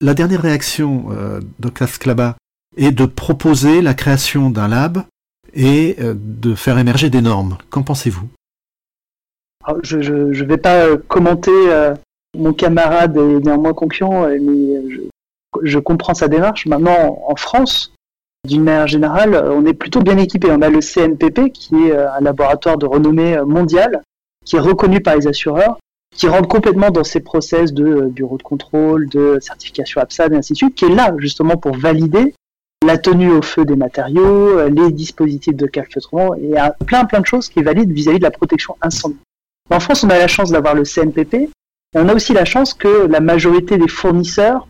La dernière réaction euh, d'Octave Klaba est de proposer la création d'un lab et euh, de faire émerger des normes. Qu'en pensez-vous? Je ne vais pas euh, commenter mon camarade et néanmoins concurrent, mais je, comprends sa démarche. Maintenant, en France, d'une manière générale, on est plutôt bien équipé. On a le CNPP, qui est un laboratoire de renommée mondiale, qui est reconnu par les assureurs, qui rentre complètement dans ces process de bureau de contrôle, de certification APSAD et ainsi de suite, qui est là justement pour valider la tenue au feu des matériaux, les dispositifs de calfeutrement, et plein plein de choses qui valident vis-à-vis de la protection incendie. En France, on a la chance d'avoir le CNPP, et on a aussi la chance que la majorité des fournisseurs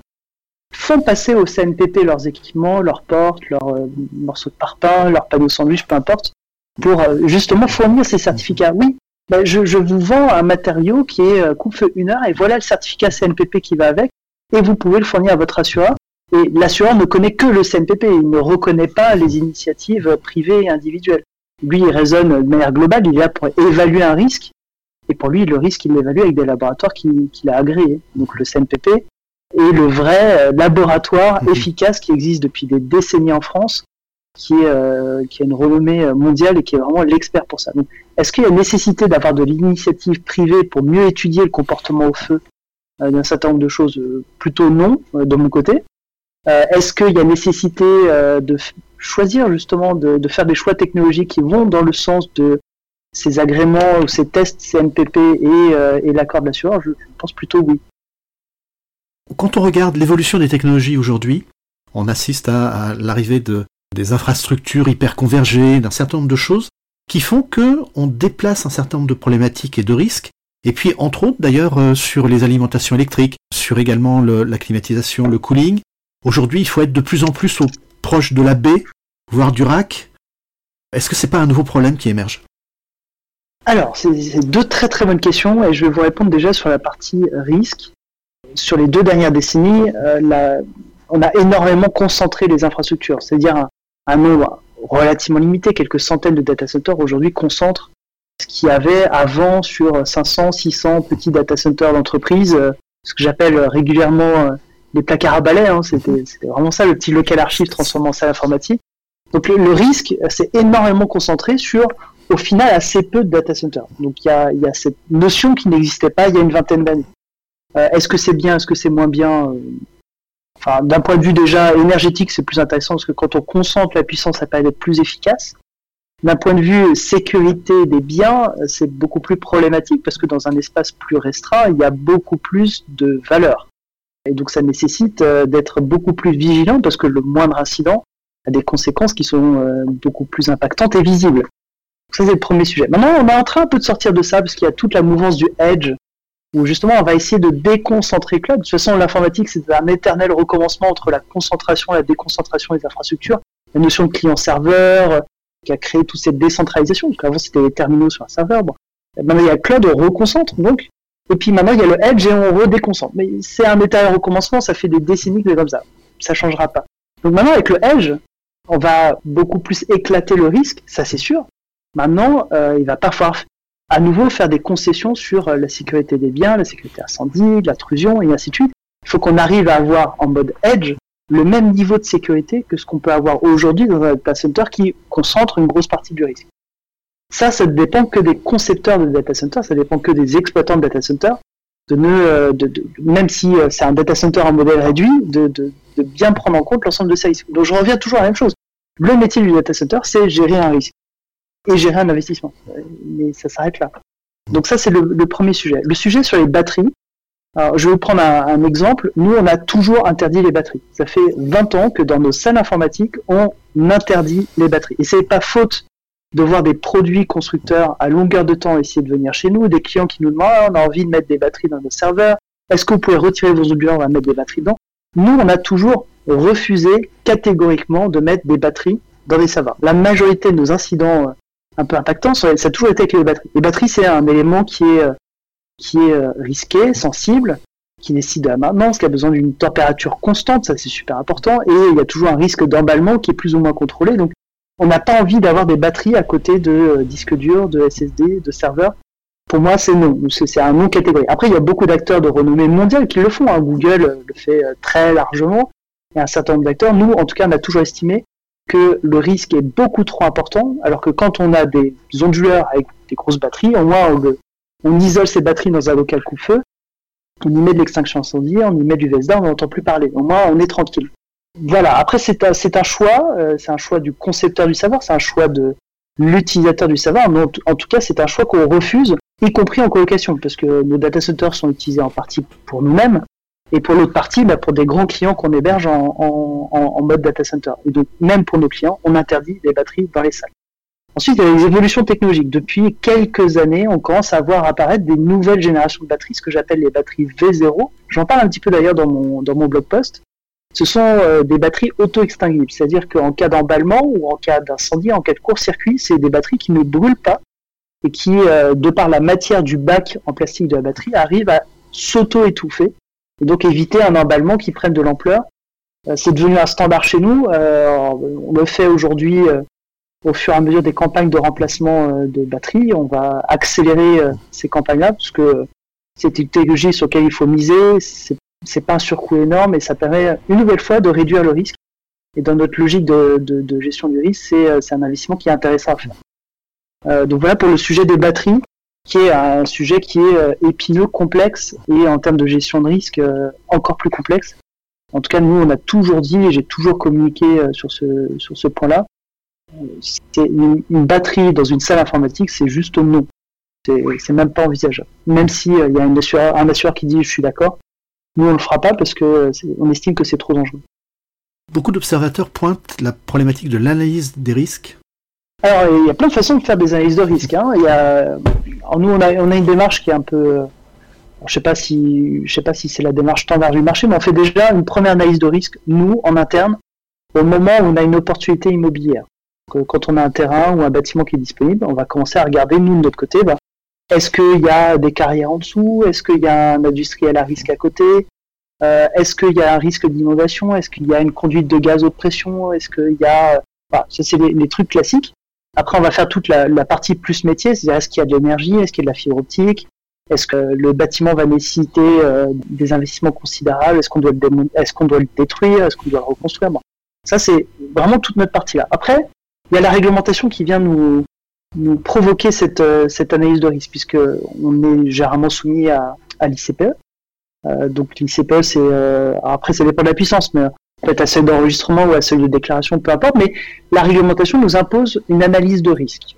font passer au CNPP leurs équipements, leurs portes, leurs euh, morceaux de parpaing, leurs panneaux sandwich, peu importe, pour euh, justement fournir ces certificats. Oui, ben, je, je, vous vends un matériau qui est euh, coupe-feu une heure, et voilà le certificat CNPP qui va avec, et vous pouvez le fournir à votre assureur. Et l'assureur ne connaît que le CNPP, il ne reconnaît pas les initiatives privées et individuelles. Lui, il raisonne de manière globale, il est là pour évaluer un risque, et pour lui, le risque, il l'évalue avec des laboratoires qu'il a agréés. Donc le CNPP est le vrai euh, laboratoire mhm. efficace qui existe depuis des décennies en France, qui, est, euh, qui a une renommée euh, mondiale et qui est vraiment l'expert pour ça. Est-ce qu'il y a nécessité d'avoir de l'initiative privée pour mieux étudier le comportement au feu d'un certain nombre de choses Plutôt non, de mon côté? Euh, est-ce qu'il y a nécessité euh, de choisir justement de, faire des choix technologiques qui vont dans le sens de ces agréments ou ces tests CNPP et, euh, et l'accord de l'assureur? Je pense plutôt oui. Quand on regarde l'évolution des technologies aujourd'hui, on assiste à, l'arrivée de des infrastructures hyper convergées, d'un certain nombre de choses qui font que on déplace un certain nombre de problématiques et de risques. Et puis, entre autres, d'ailleurs, sur les alimentations électriques, sur également la climatisation, le cooling, Aujourd'hui, il faut être de plus en plus proche de la baie, voire du rack. Est-ce que c'est pas un nouveau problème qui émerge? Alors, c'est deux très très bonnes questions et je vais vous répondre déjà sur la partie risque. Sur les deux dernières décennies, euh, on a énormément concentré les infrastructures, c'est-à-dire un, nombre relativement limité, quelques centaines de data centers aujourd'hui concentrent ce qu'il y avait avant sur 500, 600 petits data centers d'entreprise, euh, ce que j'appelle régulièrement euh, les placards à balai, hein, c'était vraiment ça, le petit local archive transformé en salle informatique. Donc le, risque s'est énormément concentré sur, au final, assez peu de data centers. Donc il y a, y a, cette notion qui n'existait pas il y a une vingtaine d'années. Euh, est-ce que c'est bien, est-ce que c'est moins bien D'un point de vue déjà énergétique, c'est plus intéressant parce que quand on concentre la puissance, ça permet d'être plus efficace. D'un point de vue sécurité des biens, c'est beaucoup plus problématique parce que dans un espace plus restreint, il y a beaucoup plus de valeur. Et donc ça nécessite euh, d'être beaucoup plus vigilant parce que le moindre incident a des conséquences qui sont euh, beaucoup plus impactantes et visibles. Ça c'est le premier sujet. Maintenant on est en train un peu de sortir de ça parce qu'il y a toute la mouvance du edge où justement on va essayer de déconcentrer cloud. De toute façon l'informatique c'est un éternel recommencement entre la concentration et la déconcentration des infrastructures. La notion de client-serveur euh, qui a créé toute cette décentralisation, parce qu'avant c'était les terminaux sur un serveur. Bon. Maintenant il y a cloud, on reconcentre donc et puis maintenant, il y a le edge et on redéconcentre. Mais c'est un de recommencement, ça fait des décennies que c'est comme ça. Ça changera pas. Donc maintenant, avec le edge, on va beaucoup plus éclater le risque, ça c'est sûr. Maintenant, euh, il va pas falloir à nouveau faire des concessions sur euh, la sécurité des biens, la sécurité incendie, l'intrusion et ainsi de suite. Il faut qu'on arrive à avoir en mode edge le même niveau de sécurité que ce qu'on peut avoir aujourd'hui dans un data center qui concentre une grosse partie du risque. Ça, ça ne dépend que des concepteurs de data center, ça dépend que des exploitants de data center, de ne, euh, de, même si euh, c'est un data center en modèle réduit, de, bien prendre en compte l'ensemble de risques. Donc je reviens toujours à la même chose. Le métier du data center, c'est gérer un risque et gérer un investissement. Mais ça s'arrête là. Donc ça, c'est le, premier sujet. Le sujet sur les batteries, je vais vous prendre un, exemple. Nous, on a toujours interdit les batteries. Ça fait 20 ans que dans nos salles informatiques, on interdit les batteries. Et c'est pas faute de voir des produits constructeurs à longueur de temps essayer de venir chez nous, des clients qui nous demandent ah, on a envie de mettre des batteries dans nos serveurs, est-ce que vous pouvez retirer vos ondulants, on va mettre des batteries dedans? Nous, on a toujours refusé catégoriquement de mettre des batteries dans les serveurs. La majorité de nos incidents un peu impactants, ça a toujours été avec les batteries. Les batteries, c'est un élément qui est, euh, qui est euh, risqué, sensible, qui nécessite de la maintenance, qui a besoin d'une température constante, ça c'est super important, et il y a toujours un risque d'emballement qui est plus ou moins contrôlé. Donc on n'a pas envie d'avoir des batteries à côté de euh, disques durs, de SSD, de serveurs. pour moi, c'est non. C'est un non catégorie. Après, il y a beaucoup d'acteurs de renommée mondiale qui le font. Hein. Google le fait très largement. A un certain nombre d'acteurs. Nous, en tout cas, on a toujours estimé que le risque est beaucoup trop important, alors que quand on a des onduleurs avec des grosses batteries, au moins on, isole ces batteries dans un local coup-feu, on y met de l'extinction incendie, on y met du VSDA, on n'entend plus parler. Au moins on est tranquille. Voilà, après c'est un, choix, euh, c'est un choix du concepteur du savoir, c'est un choix de l'utilisateur du savoir, mais en, tout cas c'est un choix qu'on refuse, y compris en colocation, parce que nos data centers sont utilisés en partie pour nous-mêmes, et pour l'autre partie, bah, pour des grands clients qu'on héberge en, mode data center. Et donc, même pour nos clients, on interdit les batteries dans les salles. Ensuite, il y a les évolutions technologiques. Depuis quelques années, on commence à voir apparaître des nouvelles générations de batteries, ce que j'appelle les batteries V0. J'en parle un petit peu d'ailleurs dans mon, dans mon blog post. Ce sont euh, des batteries auto-extinguibles, c'est-à-dire qu'en cas d'emballement ou en cas d'incendie, en cas de court-circuit, c'est des batteries qui ne brûlent pas et qui, euh, de par la matière du bac en plastique de la batterie, arrivent à s'auto-étouffer et donc éviter un emballement qui prenne de l'ampleur. Euh, c'est devenu un standard chez nous. Euh, on le fait aujourd'hui euh, au fur et à mesure des campagnes de remplacement de batteries. On va accélérer ces campagnes-là parce que c'est une technologie sur laquelle il faut miser. C'est pas un surcoût énorme et ça permet une nouvelle fois de réduire le risque. Et dans notre logique de, de gestion du risque, c'est un investissement qui est intéressant à faire. donc voilà pour le sujet des batteries qui est un sujet qui est euh, épineux, complexe et en termes de gestion de risque euh, encore plus complexe. En tout cas, nous, on a toujours dit et j'ai toujours communiqué euh, sur ce, sur ce point-là. C'est une, batterie dans une salle informatique, c'est juste non. C'est même pas envisageable. Même s'il il y a un assureur, qui dit je suis d'accord, nous on le fera pas parce que on estime que c'est trop dangereux. Beaucoup d'observateurs pointent la problématique de l'analyse des risques alors, il y a plein de façons de faire des analyses de risque. Hein. Il y a, nous, on a, on a une démarche qui est un peu, je sais si, sais pas si c'est la démarche standard du marché, mais on fait déjà une première analyse de risque nous en interne au moment où on a une opportunité immobilière. Quand on a un terrain ou un bâtiment qui est disponible, on va commencer à regarder nous de notre côté. Est-ce qu'il y a des carrières en dessous? Est-ce qu'il y a un industriel à risque à côté? Euh, Est-ce qu'il y a un risque d'inondation Est-ce qu'il y a une conduite de gaz haute pression? Est-ce qu'il y a, ça c'est les trucs classiques. Après, on va faire toute la, partie plus métier, c'est-à-dire est-ce qu'il y a de l'énergie, est-ce qu'il y a de la fibre optique, est-ce que le bâtiment va nécessiter euh, des investissements considérables, est-ce qu'on doit, le détruire, est-ce qu'on doit le reconstruire. Ça, c'est vraiment toute notre partie-là. Après, il y a la réglementation qui vient nous, provoquer cette, euh, cette analyse de risque, puisque on est généralement soumis à, à l'ICPE. Euh, donc l'ICPE, c'est après ça dépend de la puissance, mais peut-être à seuil d'enregistrement ou à seuil de déclaration, peu importe, mais la réglementation nous impose une analyse de risque.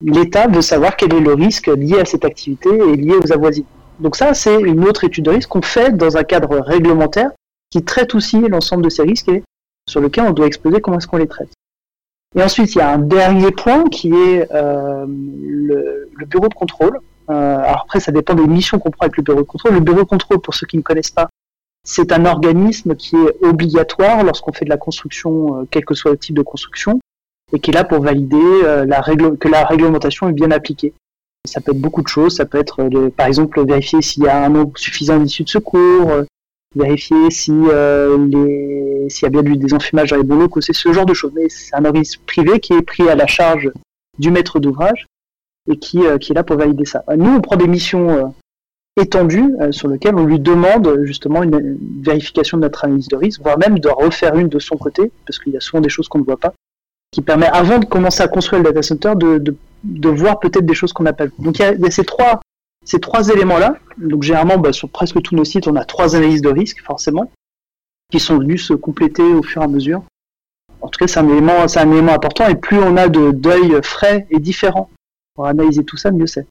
L'État veut savoir quel est le risque lié à cette activité et lié aux avoisinants. Donc ça, c'est une autre étude de risque qu'on fait dans un cadre réglementaire qui traite aussi l'ensemble de ces risques et sur lequel on doit exposer comment est-ce qu'on les traite. Et ensuite, il y a un dernier point qui est euh, le, bureau de contrôle. Euh, alors après, ça dépend des missions qu'on prend avec le bureau de contrôle. Le bureau de contrôle, pour ceux qui ne connaissent pas, c'est un organisme qui est obligatoire lorsqu'on fait de la construction, euh, quel que soit le type de construction, et qui est là pour valider euh, la que la réglementation est bien appliquée. Ça peut être beaucoup de choses, ça peut être euh, par exemple vérifier s'il y a un nombre suffisant d'issues de secours, vérifier si s'il y a bien du désenfumage dans les bons locaux, c'est ce genre de choses. Mais c'est un organisme privé qui est pris à la charge du maître d'ouvrage et qui, qui est là pour valider ça. Nous, on prend des missions étendu euh, sur lequel on lui demande justement une, vérification de notre analyse de risque, voire même de refaire une de son côté, parce qu'il y a souvent des choses qu'on ne voit pas, qui permet, avant de commencer à construire le data center, de, voir peut-être des choses qu'on n'a pas vues. Donc il y a, ces trois, éléments-là. Donc généralement, bah, sur presque tous nos sites, on a trois analyses de risque, forcément, qui sont venues se compléter au fur et à mesure. En tout cas, c'est un élément, important, et plus on a de deuil frais et différents pour analyser tout ça, mieux c'est.